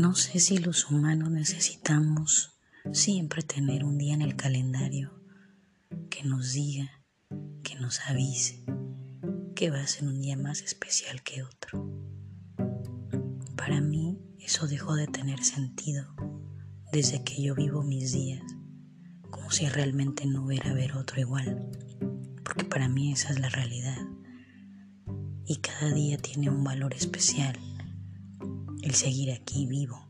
No sé si los humanos necesitamos siempre tener un día en el calendario que nos diga, que nos avise que va a ser un día más especial que otro. Para mí eso dejó de tener sentido desde que yo vivo mis días como si realmente no hubiera haber otro igual, porque para mí esa es la realidad y cada día tiene un valor especial el seguir aquí vivo.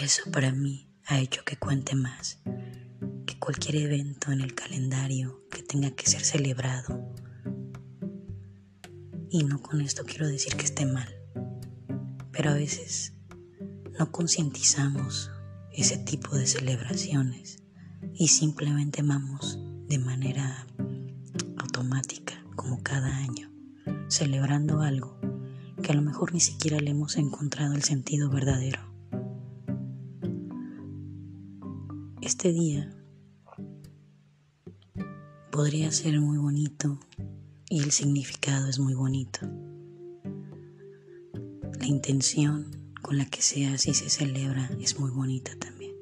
Eso para mí ha hecho que cuente más que cualquier evento en el calendario que tenga que ser celebrado. Y no con esto quiero decir que esté mal, pero a veces no concientizamos ese tipo de celebraciones y simplemente vamos de manera automática como cada año, celebrando algo que a lo mejor ni siquiera le hemos encontrado el sentido verdadero. Este día podría ser muy bonito y el significado es muy bonito. La intención con la que se hace y se celebra es muy bonita también.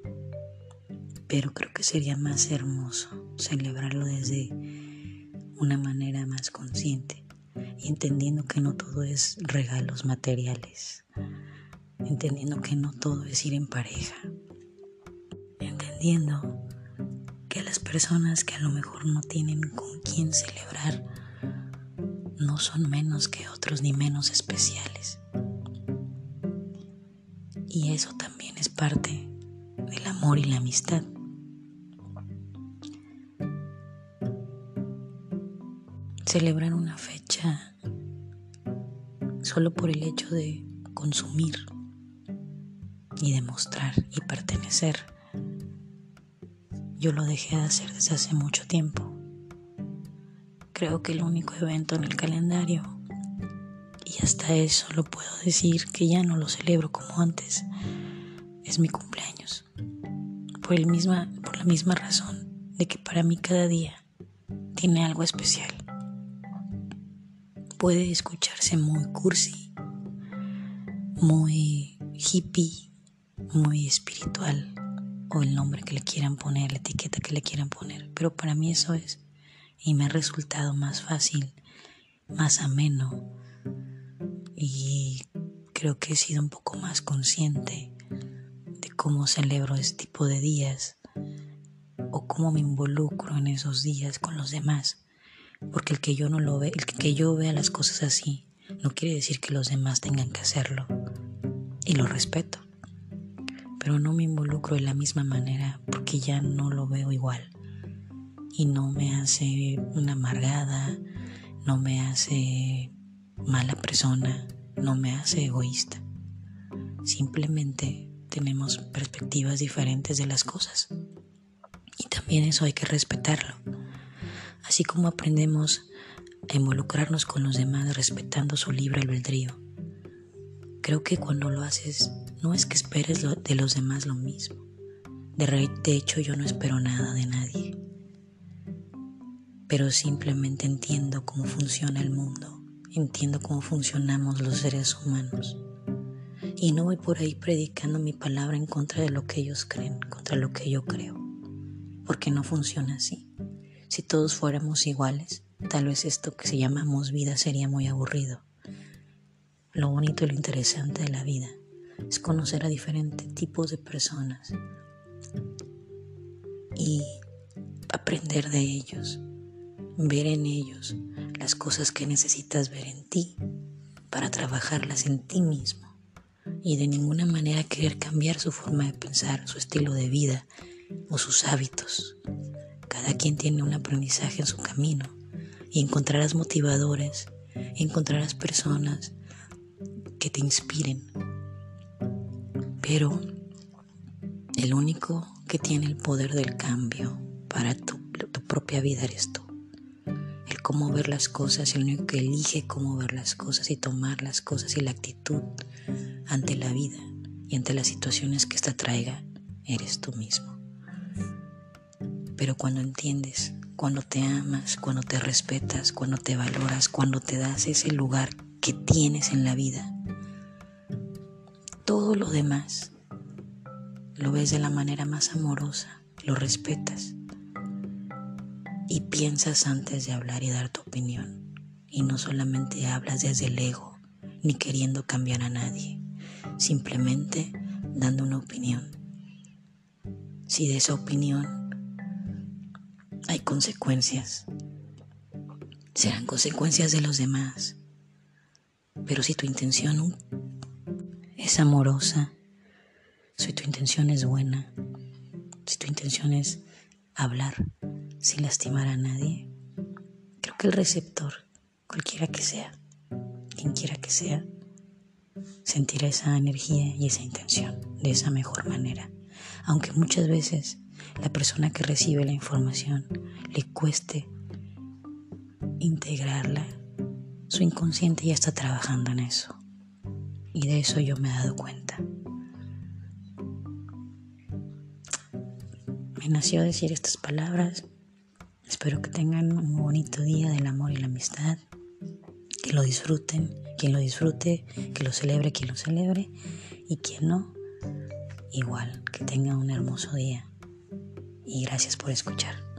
Pero creo que sería más hermoso celebrarlo desde una manera más consciente entendiendo que no todo es regalos materiales, entendiendo que no todo es ir en pareja, entendiendo que las personas que a lo mejor no tienen con quién celebrar no son menos que otros ni menos especiales. Y eso también es parte del amor y la amistad. celebrar una fecha solo por el hecho de consumir y demostrar y pertenecer. Yo lo dejé de hacer desde hace mucho tiempo. Creo que el único evento en el calendario, y hasta eso lo puedo decir que ya no lo celebro como antes, es mi cumpleaños. Por, el misma, por la misma razón de que para mí cada día tiene algo especial puede escucharse muy cursi, muy hippie, muy espiritual, o el nombre que le quieran poner, la etiqueta que le quieran poner, pero para mí eso es, y me ha resultado más fácil, más ameno, y creo que he sido un poco más consciente de cómo celebro este tipo de días o cómo me involucro en esos días con los demás porque el que yo no lo ve, el que yo vea las cosas así, no quiere decir que los demás tengan que hacerlo. Y lo respeto. Pero no me involucro de la misma manera porque ya no lo veo igual. Y no me hace una amargada, no me hace mala persona, no me hace egoísta. Simplemente tenemos perspectivas diferentes de las cosas. Y también eso hay que respetarlo así como aprendemos a involucrarnos con los demás respetando su libre albedrío. Creo que cuando lo haces no es que esperes de los demás lo mismo. De, de hecho yo no espero nada de nadie. Pero simplemente entiendo cómo funciona el mundo, entiendo cómo funcionamos los seres humanos. Y no voy por ahí predicando mi palabra en contra de lo que ellos creen, contra lo que yo creo, porque no funciona así. Si todos fuéramos iguales, tal vez esto que se llamamos vida sería muy aburrido. Lo bonito y lo interesante de la vida es conocer a diferentes tipos de personas y aprender de ellos, ver en ellos las cosas que necesitas ver en ti para trabajarlas en ti mismo y de ninguna manera querer cambiar su forma de pensar, su estilo de vida o sus hábitos. Cada quien tiene un aprendizaje en su camino y encontrarás motivadores, encontrarás personas que te inspiren. Pero el único que tiene el poder del cambio para tu, propia vida eres tú. El cómo ver las cosas, el único que elige cómo ver las cosas y tomar las cosas y la actitud ante la vida y ante las situaciones que esta traiga, eres tú mismo. Pero cuando entiendes, cuando te amas, cuando te respetas, cuando te valoras, cuando te das ese lugar que tienes en la vida, todo lo demás lo ves de la manera más amorosa, lo respetas y piensas antes de hablar y dar tu opinión. Y no solamente hablas desde el ego, ni queriendo cambiar a nadie, simplemente dando una opinión. Si de esa opinión hay consecuencias, serán consecuencias de los demás. Pero si tu intención es amorosa, si tu intención es buena, si tu intención es hablar sin lastimar a nadie, creo que el receptor, cualquiera que sea, quien quiera que sea, sentirá esa energía y esa intención de esa mejor manera. Aunque muchas veces la persona que recibe la información le cueste integrarla, su inconsciente ya está trabajando en eso. Y de eso yo me he dado cuenta. Me nació decir estas palabras. Espero que tengan un bonito día del amor y la amistad. Que lo disfruten. Quien lo disfrute, que lo celebre quien lo celebre. Y quien no, igual, que tenga un hermoso día. Y gracias por escuchar.